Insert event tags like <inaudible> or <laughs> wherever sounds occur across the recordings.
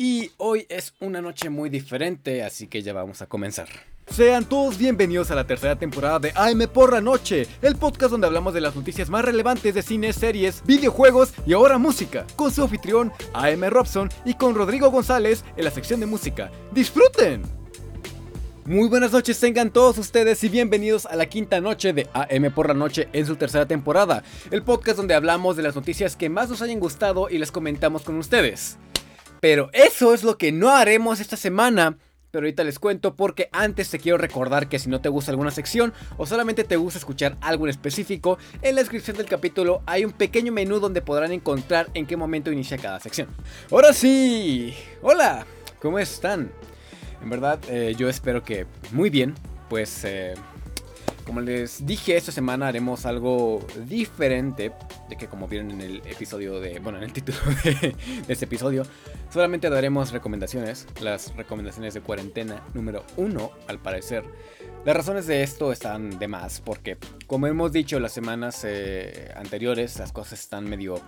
Y hoy es una noche muy diferente, así que ya vamos a comenzar. Sean todos bienvenidos a la tercera temporada de AM por la noche, el podcast donde hablamos de las noticias más relevantes de cine, series, videojuegos y ahora música, con su anfitrión AM Robson y con Rodrigo González en la sección de música. ¡Disfruten! Muy buenas noches tengan todos ustedes y bienvenidos a la quinta noche de AM por la noche en su tercera temporada, el podcast donde hablamos de las noticias que más nos hayan gustado y las comentamos con ustedes. Pero eso es lo que no haremos esta semana pero ahorita les cuento porque antes te quiero recordar que si no te gusta alguna sección o solamente te gusta escuchar algo en específico, en la descripción del capítulo hay un pequeño menú donde podrán encontrar en qué momento inicia cada sección. Ahora sí, hola, ¿cómo están? En verdad, eh, yo espero que muy bien, pues... Eh, como les dije, esta semana haremos algo diferente. De que como vieron en el episodio de. Bueno, en el título <laughs> de, este episodio. Solamente daremos recomendaciones. Las recomendaciones de cuarentena número uno, al parecer. Las razones de esto están de más. Porque, como hemos dicho las semanas eh, anteriores, las cosas están medio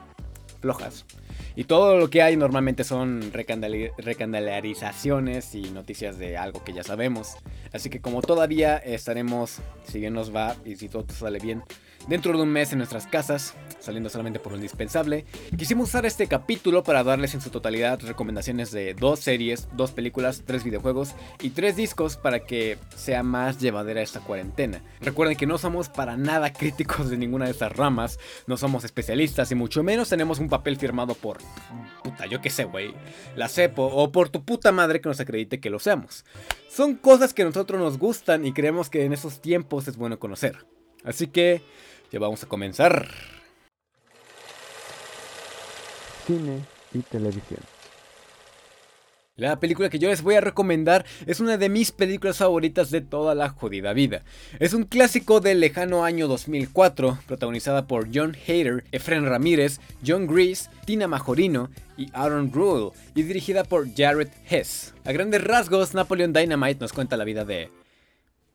flojas. Y todo lo que hay normalmente son recandalarizaciones y noticias de algo que ya sabemos. Así que como todavía estaremos, si bien nos va y si todo sale bien, dentro de un mes en nuestras casas, saliendo solamente por lo indispensable. Quisimos usar este capítulo para darles en su totalidad recomendaciones de dos series, dos películas, tres videojuegos y tres discos para que sea más llevadera esta cuarentena. Recuerden que no somos para nada <laughs> críticos de ninguna de estas ramas, no somos especialistas y mucho menos tenemos un papel firmado por, puta, yo qué sé, güey, la CEPO o por tu puta madre que nos acredite que lo seamos. Son cosas que a nosotros nos gustan y creemos que en esos tiempos es bueno conocer. Así que ya vamos a comenzar. Cine y televisión. La película que yo les voy a recomendar es una de mis películas favoritas de toda la jodida vida. Es un clásico del lejano año 2004, protagonizada por John Hader, Efren Ramírez, John Grease, Tina Majorino y Aaron Rule, y dirigida por Jared Hess. A grandes rasgos, Napoleon Dynamite nos cuenta la vida de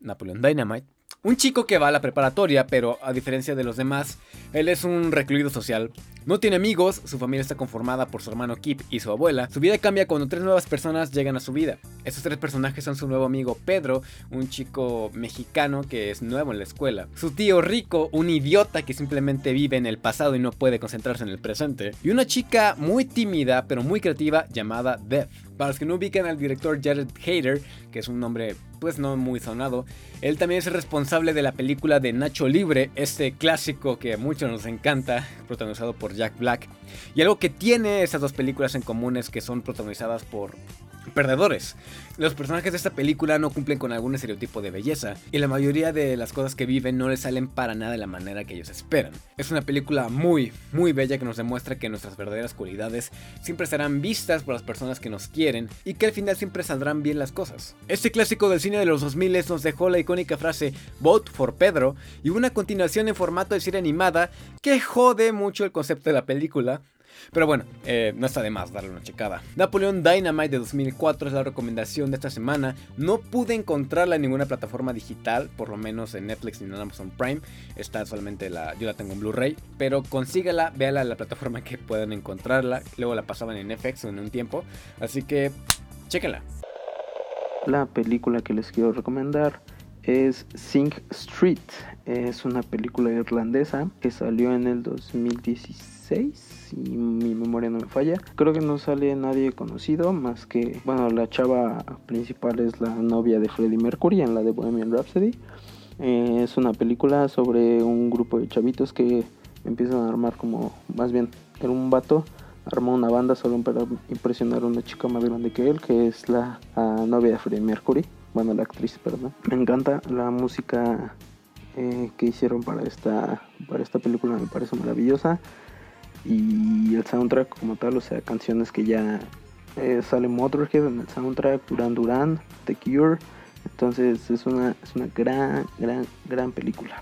Napoleon Dynamite, un chico que va a la preparatoria, pero a diferencia de los demás, él es un recluido social. No tiene amigos, su familia está conformada por su hermano Kip y su abuela. Su vida cambia cuando tres nuevas personas llegan a su vida. Esos tres personajes son su nuevo amigo Pedro, un chico mexicano que es nuevo en la escuela. Su tío Rico, un idiota que simplemente vive en el pasado y no puede concentrarse en el presente. Y una chica muy tímida pero muy creativa llamada Dev. Para los que no ubican al director Jared Hader, que es un nombre pues no muy sonado, él también es responsable de la película de Nacho Libre, este clásico que a muchos nos encanta, protagonizado por Jack Black. Y algo que tiene esas dos películas en común es que son protagonizadas por perdedores. Los personajes de esta película no cumplen con algún estereotipo de belleza y la mayoría de las cosas que viven no les salen para nada de la manera que ellos esperan. Es una película muy, muy bella que nos demuestra que nuestras verdaderas cualidades siempre serán vistas por las personas que nos quieren y que al final siempre saldrán bien las cosas. Este clásico del cine de los 2000 nos dejó la icónica frase Vote for Pedro y una continuación en formato de serie animada que jode mucho el concepto de la película, pero bueno, eh, no está de más darle una checada. Napoleon Dynamite de 2004 es la recomendación de esta semana. No pude encontrarla en ninguna plataforma digital, por lo menos en Netflix ni en Amazon Prime. Está solamente la, yo la tengo en Blu-ray. Pero consígala, véala en la plataforma que puedan encontrarla. Luego la pasaban en FX en un tiempo. Así que, chéquenla. La película que les quiero recomendar es Sing Street. Es una película irlandesa que salió en el 2016 si mi memoria no me falla. Creo que no sale nadie conocido más que, bueno, la chava principal es la novia de Freddie Mercury en la de Bohemian Rhapsody. Eh, es una película sobre un grupo de chavitos que empiezan a armar como, más bien, un vato, armó una banda solo para impresionar a una chica más grande que él, que es la novia de Freddie Mercury, bueno, la actriz, perdón. Me encanta la música eh, que hicieron para esta, para esta película, me parece maravillosa y el soundtrack como tal, o sea, canciones que ya eh, sale Motorhead en el soundtrack, Duran Duran, The Cure, entonces es una, es una gran, gran, gran película.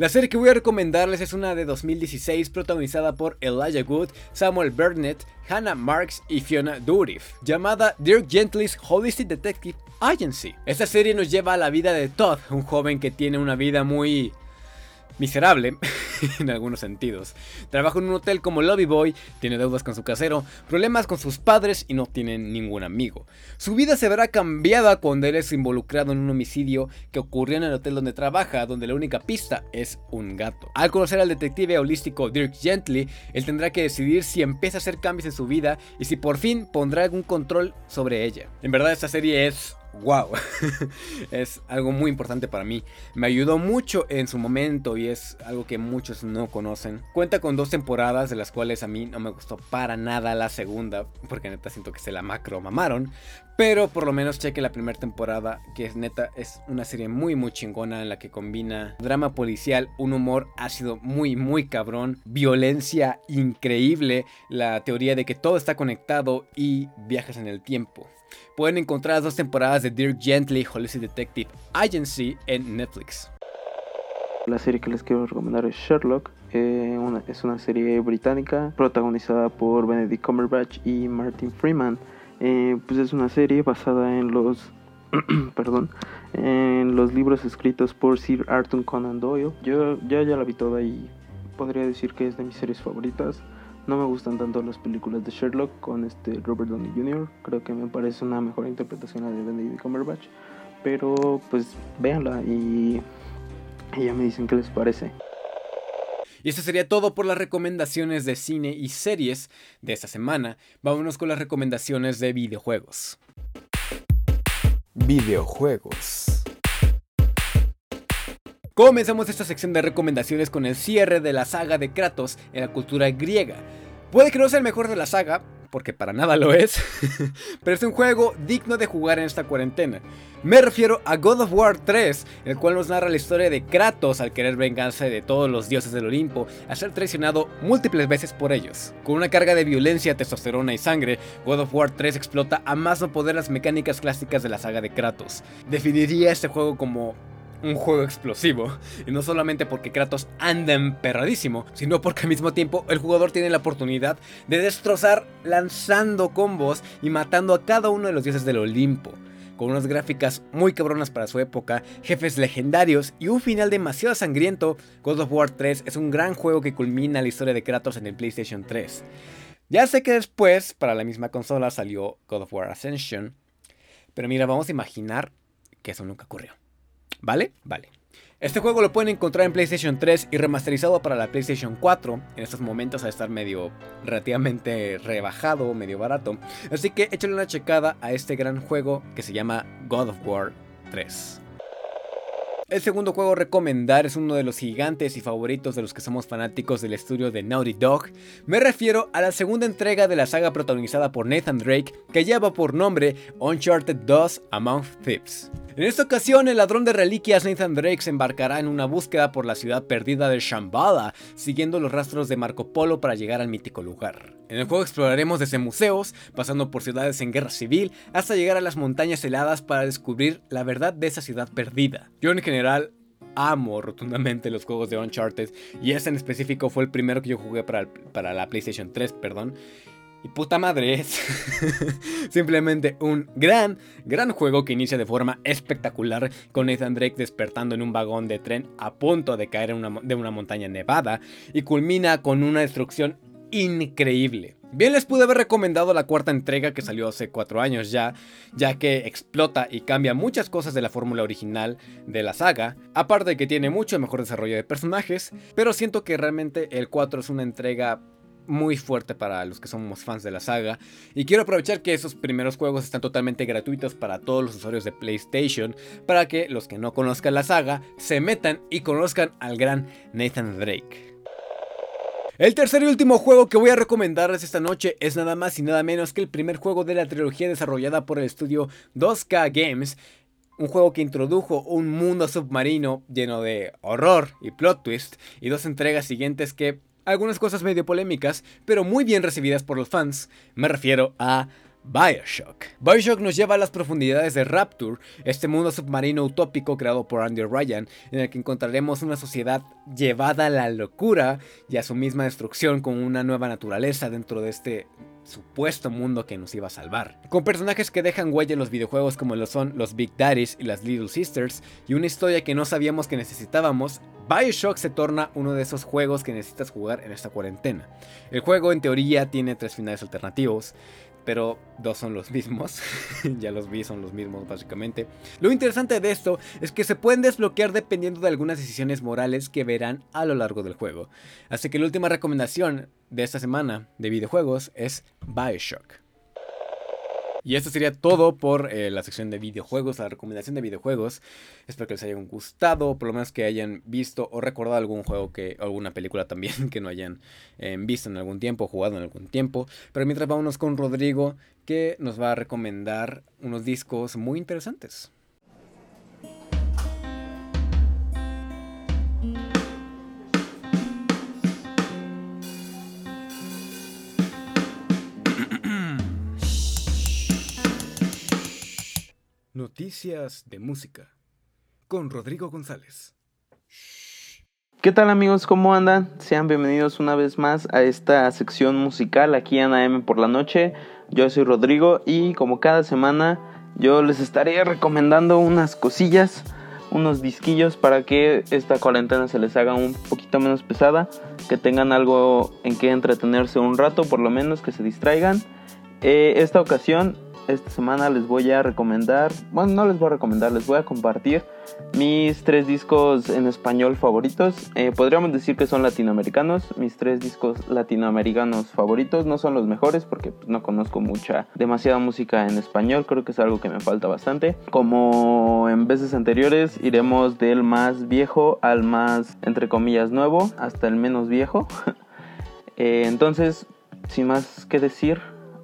La serie que voy a recomendarles es una de 2016 protagonizada por Elijah Wood, Samuel Burnett, Hannah Marks y Fiona Dourif, llamada Dirk Gently's Holistic Detective Agency. Esta serie nos lleva a la vida de Todd, un joven que tiene una vida muy miserable <laughs> <laughs> en algunos sentidos. Trabaja en un hotel como lobby boy, tiene deudas con su casero, problemas con sus padres y no tiene ningún amigo. Su vida se verá cambiada cuando él es involucrado en un homicidio que ocurrió en el hotel donde trabaja, donde la única pista es un gato. Al conocer al detective holístico Dirk Gently, él tendrá que decidir si empieza a hacer cambios en su vida y si por fin pondrá algún control sobre ella. En verdad esta serie es wow, <laughs> es algo muy importante para mí. Me ayudó mucho en su momento y es algo que muchos no conocen. Cuenta con dos temporadas de las cuales a mí no me gustó para nada la segunda, porque neta siento que se la macro mamaron. Pero por lo menos cheque la primera temporada, que es neta, es una serie muy muy chingona en la que combina drama policial, un humor ácido muy muy cabrón, violencia increíble, la teoría de que todo está conectado y viajes en el tiempo. Pueden encontrar las dos temporadas de Dirk Gently Holistic Detective Agency en Netflix. La serie que les quiero recomendar es Sherlock. Eh, es una serie británica protagonizada por Benedict Cumberbatch y Martin Freeman. Eh, pues es una serie basada en los <clears throat> perdón, en los libros escritos por Sir Arthur Conan Doyle. Yo ya la vi toda y podría decir que es de mis series favoritas. No me gustan tanto las películas de Sherlock con este Robert Downey Jr. Creo que me parece una mejor interpretación la de Benedict Cumberbatch. Pero pues véanla y, y ya me dicen qué les parece. Y eso sería todo por las recomendaciones de cine y series de esta semana. Vámonos con las recomendaciones de videojuegos. Videojuegos. Comenzamos esta sección de recomendaciones con el cierre de la saga de Kratos en la cultura griega. Puede que no sea el mejor de la saga, porque para nada lo es, <laughs> pero es un juego digno de jugar en esta cuarentena. Me refiero a God of War 3, el cual nos narra la historia de Kratos al querer vengarse de todos los dioses del Olimpo, a ser traicionado múltiples veces por ellos. Con una carga de violencia, testosterona y sangre, God of War 3 explota a más no poder las mecánicas clásicas de la saga de Kratos. Definiría este juego como un juego explosivo. Y no solamente porque Kratos anda emperradísimo, sino porque al mismo tiempo el jugador tiene la oportunidad de destrozar lanzando combos y matando a cada uno de los dioses del Olimpo. Con unas gráficas muy cabronas para su época, jefes legendarios y un final demasiado sangriento, God of War 3 es un gran juego que culmina la historia de Kratos en el PlayStation 3. Ya sé que después, para la misma consola, salió God of War Ascension, pero mira, vamos a imaginar que eso nunca ocurrió. ¿Vale? Vale. Este juego lo pueden encontrar en PlayStation 3 y remasterizado para la PlayStation 4. En estos momentos a estar medio relativamente rebajado, medio barato. Así que échale una checada a este gran juego que se llama God of War 3. El segundo juego a recomendar es uno de los gigantes y favoritos de los que somos fanáticos del estudio de Naughty Dog. Me refiero a la segunda entrega de la saga protagonizada por Nathan Drake que lleva por nombre Uncharted 2 Among Thieves. En esta ocasión, el ladrón de reliquias Nathan Drake se embarcará en una búsqueda por la ciudad perdida de Shambhala, siguiendo los rastros de Marco Polo para llegar al mítico lugar. En el juego exploraremos desde museos, pasando por ciudades en guerra civil, hasta llegar a las montañas heladas para descubrir la verdad de esa ciudad perdida. Yo en general amo rotundamente los juegos de Uncharted y este en específico fue el primero que yo jugué para, para la PlayStation 3, perdón. Y puta madre es <laughs> simplemente un gran, gran juego que inicia de forma espectacular con Nathan Drake despertando en un vagón de tren a punto de caer de una montaña nevada y culmina con una destrucción increíble. Bien les pude haber recomendado la cuarta entrega que salió hace 4 años ya, ya que explota y cambia muchas cosas de la fórmula original de la saga, aparte de que tiene mucho mejor desarrollo de personajes, pero siento que realmente el 4 es una entrega muy fuerte para los que somos fans de la saga. Y quiero aprovechar que esos primeros juegos están totalmente gratuitos para todos los usuarios de PlayStation, para que los que no conozcan la saga se metan y conozcan al gran Nathan Drake. El tercer y último juego que voy a recomendarles esta noche es nada más y nada menos que el primer juego de la trilogía desarrollada por el estudio 2K Games, un juego que introdujo un mundo submarino lleno de horror y plot twist, y dos entregas siguientes que algunas cosas medio polémicas, pero muy bien recibidas por los fans. Me refiero a Bioshock. Bioshock nos lleva a las profundidades de Rapture, este mundo submarino utópico creado por Andy Ryan, en el que encontraremos una sociedad llevada a la locura y a su misma destrucción con una nueva naturaleza dentro de este supuesto mundo que nos iba a salvar. Con personajes que dejan huella en los videojuegos como lo son los Big Daddies y las Little Sisters, y una historia que no sabíamos que necesitábamos, Bioshock se torna uno de esos juegos que necesitas jugar en esta cuarentena. El juego en teoría tiene tres finales alternativos, pero dos son los mismos. <laughs> ya los vi, son los mismos básicamente. Lo interesante de esto es que se pueden desbloquear dependiendo de algunas decisiones morales que verán a lo largo del juego. Así que la última recomendación de esta semana de videojuegos es Bioshock. Y esto sería todo por eh, la sección de videojuegos, la recomendación de videojuegos. Espero que les haya gustado, por lo menos que hayan visto o recordado algún juego que, alguna película también <laughs> que no hayan eh, visto en algún tiempo, jugado en algún tiempo. Pero mientras vámonos con Rodrigo, que nos va a recomendar unos discos muy interesantes. Noticias de música con Rodrigo González. ¿Qué tal amigos? ¿Cómo andan? Sean bienvenidos una vez más a esta sección musical aquí en AM por la noche. Yo soy Rodrigo y como cada semana yo les estaré recomendando unas cosillas, unos disquillos para que esta cuarentena se les haga un poquito menos pesada, que tengan algo en que entretenerse un rato, por lo menos que se distraigan. Eh, esta ocasión esta semana les voy a recomendar, bueno, no les voy a recomendar, les voy a compartir mis tres discos en español favoritos. Eh, podríamos decir que son latinoamericanos. Mis tres discos latinoamericanos favoritos no son los mejores porque no conozco mucha, demasiada música en español. Creo que es algo que me falta bastante. Como en veces anteriores, iremos del más viejo al más, entre comillas, nuevo, hasta el menos viejo. <laughs> Eh, entonces, sin más que decir,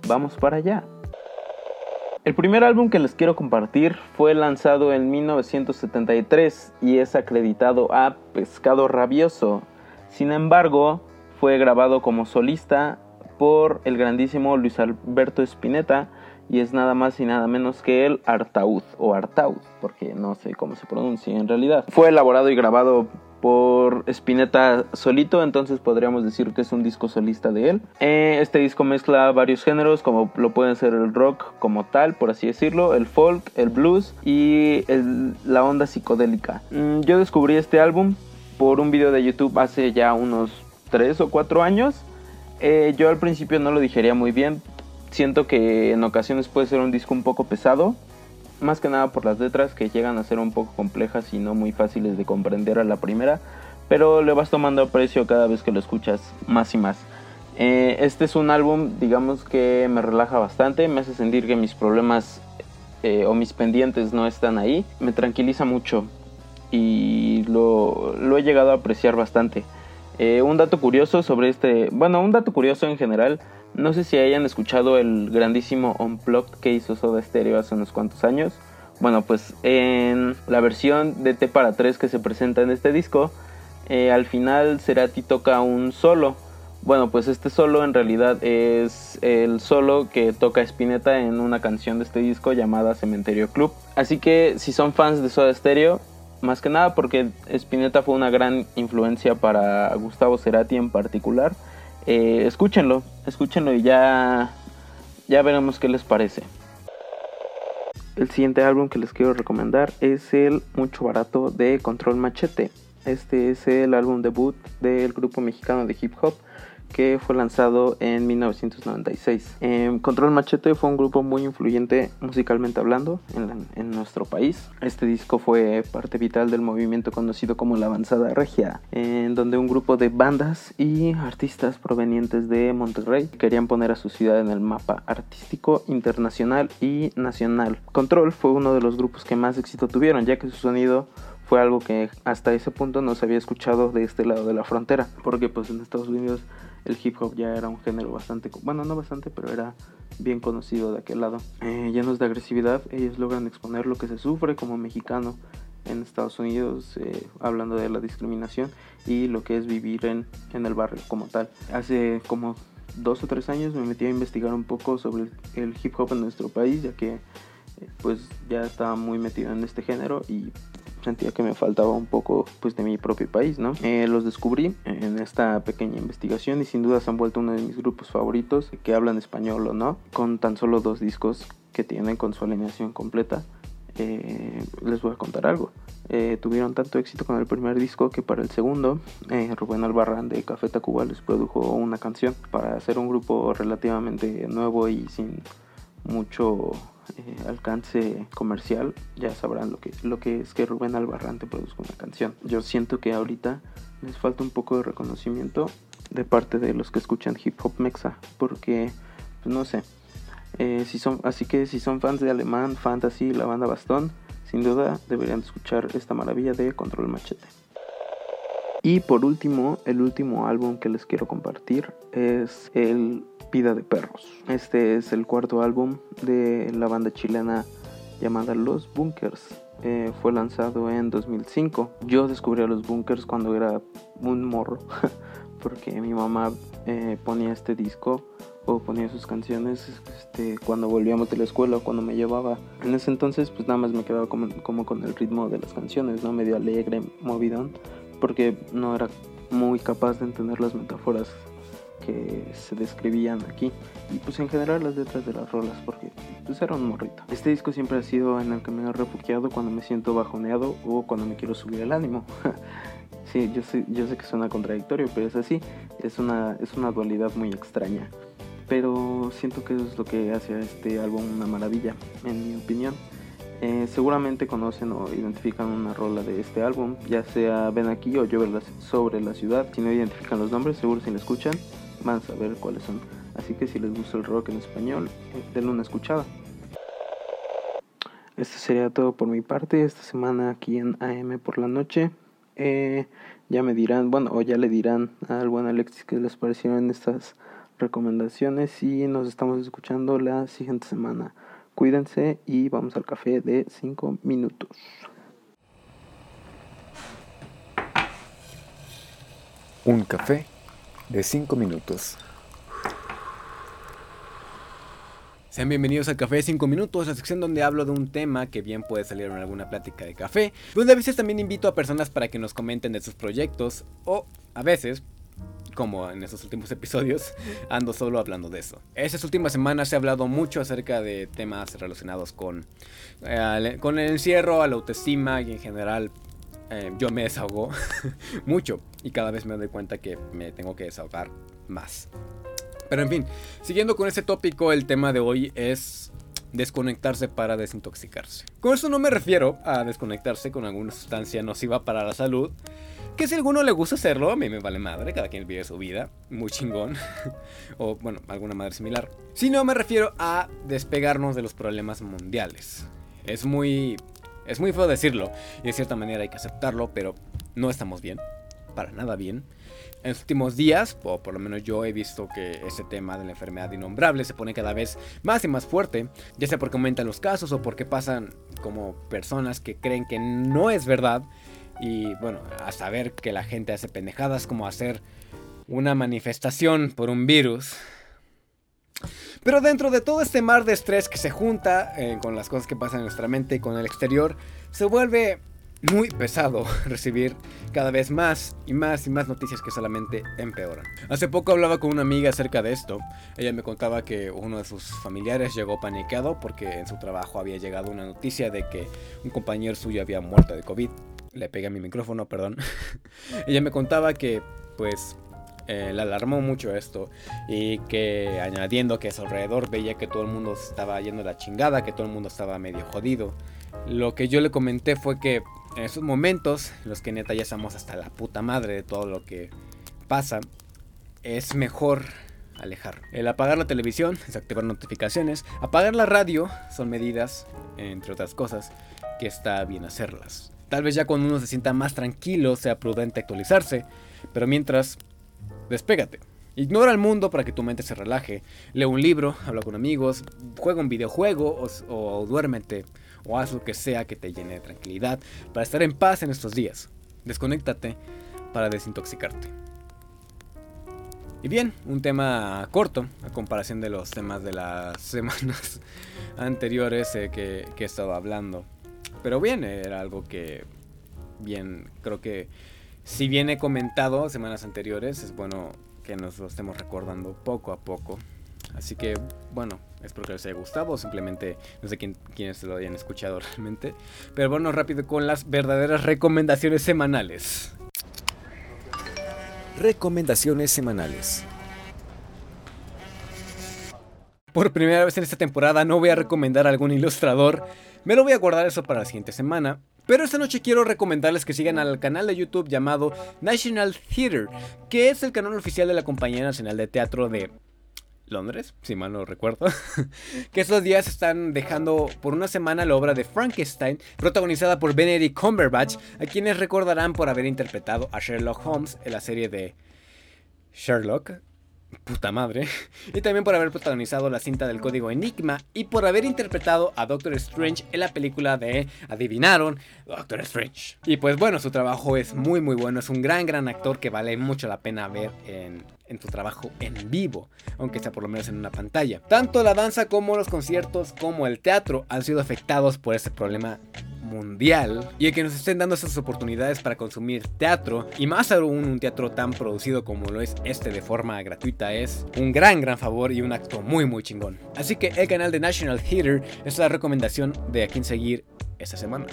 vamos para allá. El primer álbum que les quiero compartir fue lanzado en 1973 y es acreditado a Pescado Rabioso. Sin embargo, fue grabado como solista por el grandísimo Luis Alberto Spinetta y es nada más y nada menos que el Artaud o Artaud, porque no sé cómo se pronuncia en realidad. Fue elaborado y grabado por Spinetta solito, entonces podríamos decir que es un disco solista de él. Eh, este disco mezcla varios géneros, como lo pueden ser el rock como tal, por así decirlo, el folk, el blues y la onda psicodélica. Mm, yo descubrí este álbum por un video de YouTube hace ya unos 3 o 4 años. Eh, yo al principio no lo digería muy bien, siento que en ocasiones puede ser un disco un poco pesado, más que nada por las letras que llegan a ser un poco complejas y no muy fáciles de comprender a la primera, pero le vas tomando aprecio cada vez que lo escuchas más y más. Eh, este es un álbum, digamos que me relaja bastante, me hace sentir que mis problemas eh, o mis pendientes no están ahí, me tranquiliza mucho y lo, he llegado a apreciar bastante. Eh, un dato curioso sobre este, bueno, un dato curioso en general no sé si hayan escuchado el grandísimo Unplugged que hizo Soda Stereo hace unos cuantos años. Bueno, pues en la versión de T para 3 que se presenta en este disco, eh, al final Cerati toca un solo. Bueno, pues este solo en realidad es el solo que toca Spinetta en una canción de este disco llamada Cementerio Club. Así que si son fans de Soda Stereo, más que nada porque Spinetta fue una gran influencia para Gustavo Cerati en particular, eh, escúchenlo, escúchenlo y ya, ya veremos qué les parece. El siguiente álbum que les quiero recomendar es el Mucho Barato de Control Machete. Este es el álbum debut del grupo mexicano de hip hop que fue lanzado en 1996. Em, Control Machete fue un grupo muy influyente musicalmente hablando en, nuestro país. Este disco fue parte vital del movimiento conocido como la Avanzada Regia, en donde un grupo de bandas y artistas provenientes de Monterrey querían poner a su ciudad en el mapa artístico internacional y nacional. Control fue uno de los grupos que más éxito tuvieron, ya que su sonido fue algo que hasta ese punto no se había escuchado de este lado de la frontera, porque pues en Estados Unidos el hip hop ya era un género bastante, bueno, no bastante, pero era bien conocido de aquel lado. Eh, llenos de agresividad, ellos logran exponer lo que se sufre como mexicano en Estados Unidos, eh, hablando de la discriminación y lo que es vivir en, en el barrio como tal. Hace como dos o tres años me metí a investigar un poco sobre el, hip hop en nuestro país, ya que eh, pues ya estaba muy metido en este género y sentía que me faltaba un poco pues de mi propio país, ¿no? Eh, los descubrí en esta pequeña investigación y sin duda se han vuelto uno de mis grupos favoritos que hablan español o no, con tan solo dos discos que tienen con su alineación completa. Eh, les voy a contar algo. Eh, tuvieron tanto éxito con el primer disco que para el segundo Rubén Albarrán de Café Tacuba les produjo una canción para hacer un grupo relativamente nuevo y sin mucho eh, alcance comercial, ya sabrán lo que, lo que es que Rubén Albarrán te produzca una canción. Yo siento que ahorita les falta un poco de reconocimiento de parte de los que escuchan hip hop mexa, porque, pues no sé, eh, si son, así que si son fans de Alemán, Fantasy, la banda Bastón, sin duda deberían escuchar esta maravilla de Control Machete. Y por último, el último álbum que les quiero compartir es el Vida de Perros. Este es el cuarto álbum de la banda chilena llamada Los Bunkers. Eh, fue lanzado en 2005. Yo descubrí a los Bunkers cuando era un morro, <laughs> porque mi mamá eh, ponía este disco o ponía sus canciones este, cuando volvíamos de la escuela o cuando me llevaba. En ese entonces pues nada más me quedaba como, como con el ritmo de las canciones, ¿no? Medio alegre, movidón, porque no era muy capaz de entender las metáforas que se describían aquí y pues en general las letras de las rolas porque pues era un morrito. Este disco siempre ha sido en el que me he refugiado cuando me siento bajoneado o cuando me quiero subir el ánimo. <laughs> sí, yo sé, yo sé que suena contradictorio, pero es así, es una, es una dualidad muy extraña. Pero siento que eso es lo que hace a este álbum una maravilla, en mi opinión. Eh, seguramente conocen o identifican una rola de este álbum, ya sea Ven aquí o Llueve sobre la ciudad. Si no identifican los nombres, seguro si la escuchan, van a saber cuáles son. Así que si les gusta el rock en español, eh, denle una escuchada. Esto sería todo por mi parte esta semana aquí en AM por la noche. Eh, ya me dirán, bueno, o ya le dirán al buen Alexis que les parecieron estas recomendaciones y nos estamos escuchando la siguiente semana. Cuídense y vamos al café de 5 minutos. Un café de 5 minutos. Sean bienvenidos al Café de 5 Minutos, la sección donde hablo de un tema que bien puede salir en alguna plática de café, donde a veces también invito a personas para que nos comenten de sus proyectos o a veces como en estos últimos <laughs> episodios, ando solo hablando de eso. Estas últimas semanas he hablado mucho acerca de temas relacionados con, eh, con el encierro, a la autoestima y en general eh, yo me desahogo <laughs> mucho y cada vez me doy cuenta que me tengo que desahogar más. Pero en fin, siguiendo con este tópico, el tema de hoy es desconectarse para desintoxicarse. Con eso no me refiero a desconectarse con alguna sustancia nociva para la salud, que si a alguno le gusta hacerlo, a mí me vale madre, cada quien vive su vida, muy chingón, <laughs> o bueno, alguna madre similar. Sino me refiero a despegarnos de los problemas mundiales. Es muy es muy feo decirlo y de cierta manera hay que aceptarlo, pero no estamos bien, para nada bien. En los últimos días, o por lo menos yo he visto que ese tema de la enfermedad innombrable se pone cada vez más y más fuerte, ya sea porque aumentan los casos o porque pasan como personas que creen que no es verdad y bueno, a saber que la gente hace pendejadas como hacer una manifestación por un virus pero dentro de todo este mar de estrés que se junta eh, con las cosas que pasan en nuestra mente y con el exterior, se vuelve muy pesado <laughs> recibir cada vez más y más y más noticias que solamente empeoran. Hace poco hablaba con una amiga acerca de esto. Ella me contaba que uno de sus familiares llegó paniqueado porque en su trabajo había llegado una noticia de que un compañero suyo había muerto de COVID. Le pegué a mi micrófono, perdón. <laughs> Ella me contaba que pues eh, le alarmó mucho esto y que añadiendo que a su alrededor veía que todo el mundo estaba yendo la chingada, que todo el mundo estaba medio jodido. Lo que yo le comenté fue que en esos momentos, en los que neta ya estamos hasta la puta madre de todo lo que pasa, es mejor alejar. El apagar la televisión, desactivar notificaciones, apagar la radio son medidas, entre otras cosas, que está bien hacerlas. Tal vez ya cuando uno se sienta más tranquilo sea prudente actualizarse, pero mientras Despégate. Ignora el mundo para que tu mente se relaje. Lee un libro, habla con amigos, juega un videojuego o, duérmete o haz lo que sea que te llene de tranquilidad para estar en paz en estos días. Desconéctate para desintoxicarte. Y bien, un tema corto a comparación de los temas de las <laughs> semanas anteriores eh, que he estado hablando. Pero bien, era algo que bien, creo que si viene comentado semanas anteriores, es bueno que nos lo estemos recordando poco a poco. Así que, bueno, espero que les haya gustado. Simplemente no sé quién, quiénes lo hayan escuchado <laughs> realmente. Pero bueno, rápido con las verdaderas recomendaciones semanales. Recomendaciones semanales. Por primera vez en esta temporada no voy a recomendar a algún ilustrador. Me lo voy a guardar eso para la siguiente semana. Pero esta noche quiero recomendarles que sigan al canal de YouTube llamado National Theatre, que es el canal oficial de la Compañía Nacional de Teatro de Londres, si mal no recuerdo, <laughs> que estos días están dejando por una semana la obra de Frankenstein, protagonizada por Benedict Cumberbatch, a quienes recordarán por haber interpretado a Sherlock Holmes en la serie de Sherlock, puta madre, y también por haber protagonizado la cinta del código Enigma y por haber interpretado a Doctor Strange en la película de, adivinaron, Doctor Strange. Y pues bueno, su trabajo es muy muy bueno, es un gran gran actor que vale mucho la pena ver en, en su trabajo en vivo, aunque sea por lo menos en una pantalla. Tanto la danza como los conciertos como el teatro han sido afectados por ese problema mundial y el que nos estén dando esas oportunidades para consumir teatro y más aún un teatro tan producido como lo es este de forma gratuita es un gran gran favor y un acto muy muy chingón. Así que el canal de National Theater es la recomendación de a quien seguir esta semana.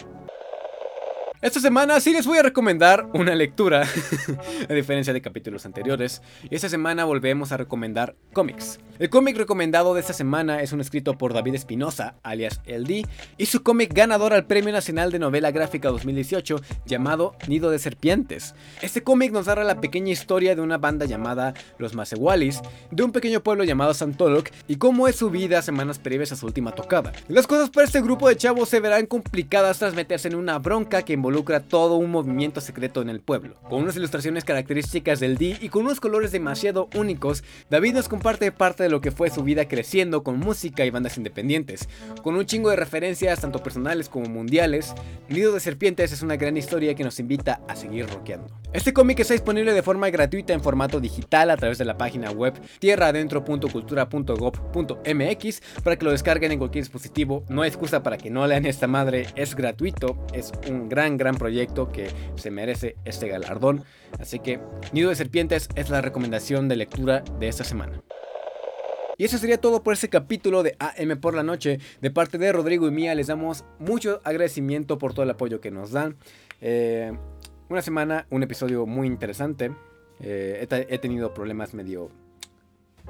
Esta semana sí les voy a recomendar una lectura, <laughs> a diferencia de capítulos anteriores. Y esta semana volvemos a recomendar cómics. El cómic recomendado de esta semana es un escrito por David Espinosa, alias LD, y su cómic ganador al Premio Nacional de Novela Gráfica 2018 llamado Nido de Serpientes. Este cómic nos narra la pequeña historia de una banda llamada Los Masewalis, de un pequeño pueblo llamado Santolok, y cómo es su vida semanas previas a su última tocada. Las cosas para este grupo de chavos se verán complicadas tras meterse en una bronca que involucra todo un movimiento secreto en el pueblo. Con unas ilustraciones características del D y con unos colores demasiado únicos, David nos comparte parte de lo que fue su vida creciendo con música y bandas independientes. Con un chingo de referencias tanto personales como mundiales, Nido de Serpientes es una gran historia que nos invita a seguir rockeando. Este cómic está disponible de forma gratuita en formato digital a través de la página web tierraadentro.cultura.gov.mx para que lo descarguen en cualquier dispositivo. No hay excusa para que no lean esta madre, es gratuito, es un gran gran proyecto que se merece este galardón. Así que Nido de Serpientes es la recomendación de lectura de esta semana. Y eso sería todo por este capítulo de AM por la noche. De parte de Rodrigo y mía les damos mucho agradecimiento por todo el apoyo que nos dan. Eh, una semana, un episodio muy interesante. Eh, he, tenido problemas medio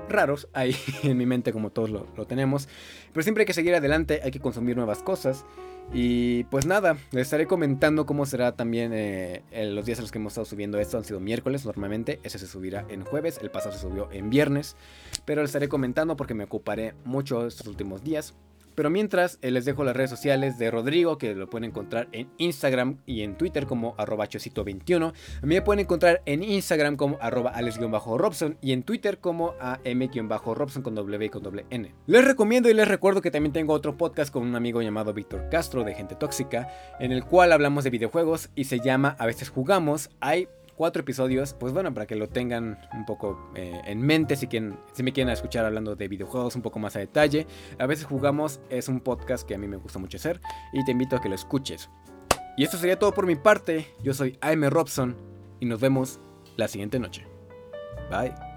raros ahí <laughs> en mi mente como todos lo, lo tenemos. Pero siempre hay que seguir adelante, hay que consumir nuevas cosas. Y pues nada, les estaré comentando cómo será también eh, los días en los que hemos estado subiendo esto. Han sido miércoles normalmente, ese se subirá en jueves, el pasado se subió en viernes. Pero les estaré comentando porque me ocuparé mucho estos últimos días. Pero mientras, eh, les dejo las redes sociales de Rodrigo, que lo pueden encontrar en Instagram y en Twitter como arroba chocito21. A mí me pueden encontrar en Instagram como arroba alex-robson y en Twitter como am-robson con W y con doble. Les recomiendo y les recuerdo que también tengo otro podcast con un amigo llamado Víctor Castro de Gente Tóxica, en el cual hablamos de videojuegos y se llama A veces jugamos. Hay cuatro episodios, pues bueno, para que lo tengan un poco eh, en mente si, quieren, si me quieren escuchar hablando de videojuegos un poco más a detalle. A veces jugamos, es un podcast que a mí me gusta mucho hacer y te invito a que lo escuches. Y esto sería todo por mi parte, yo soy AM Robson y nos vemos la siguiente noche. Bye.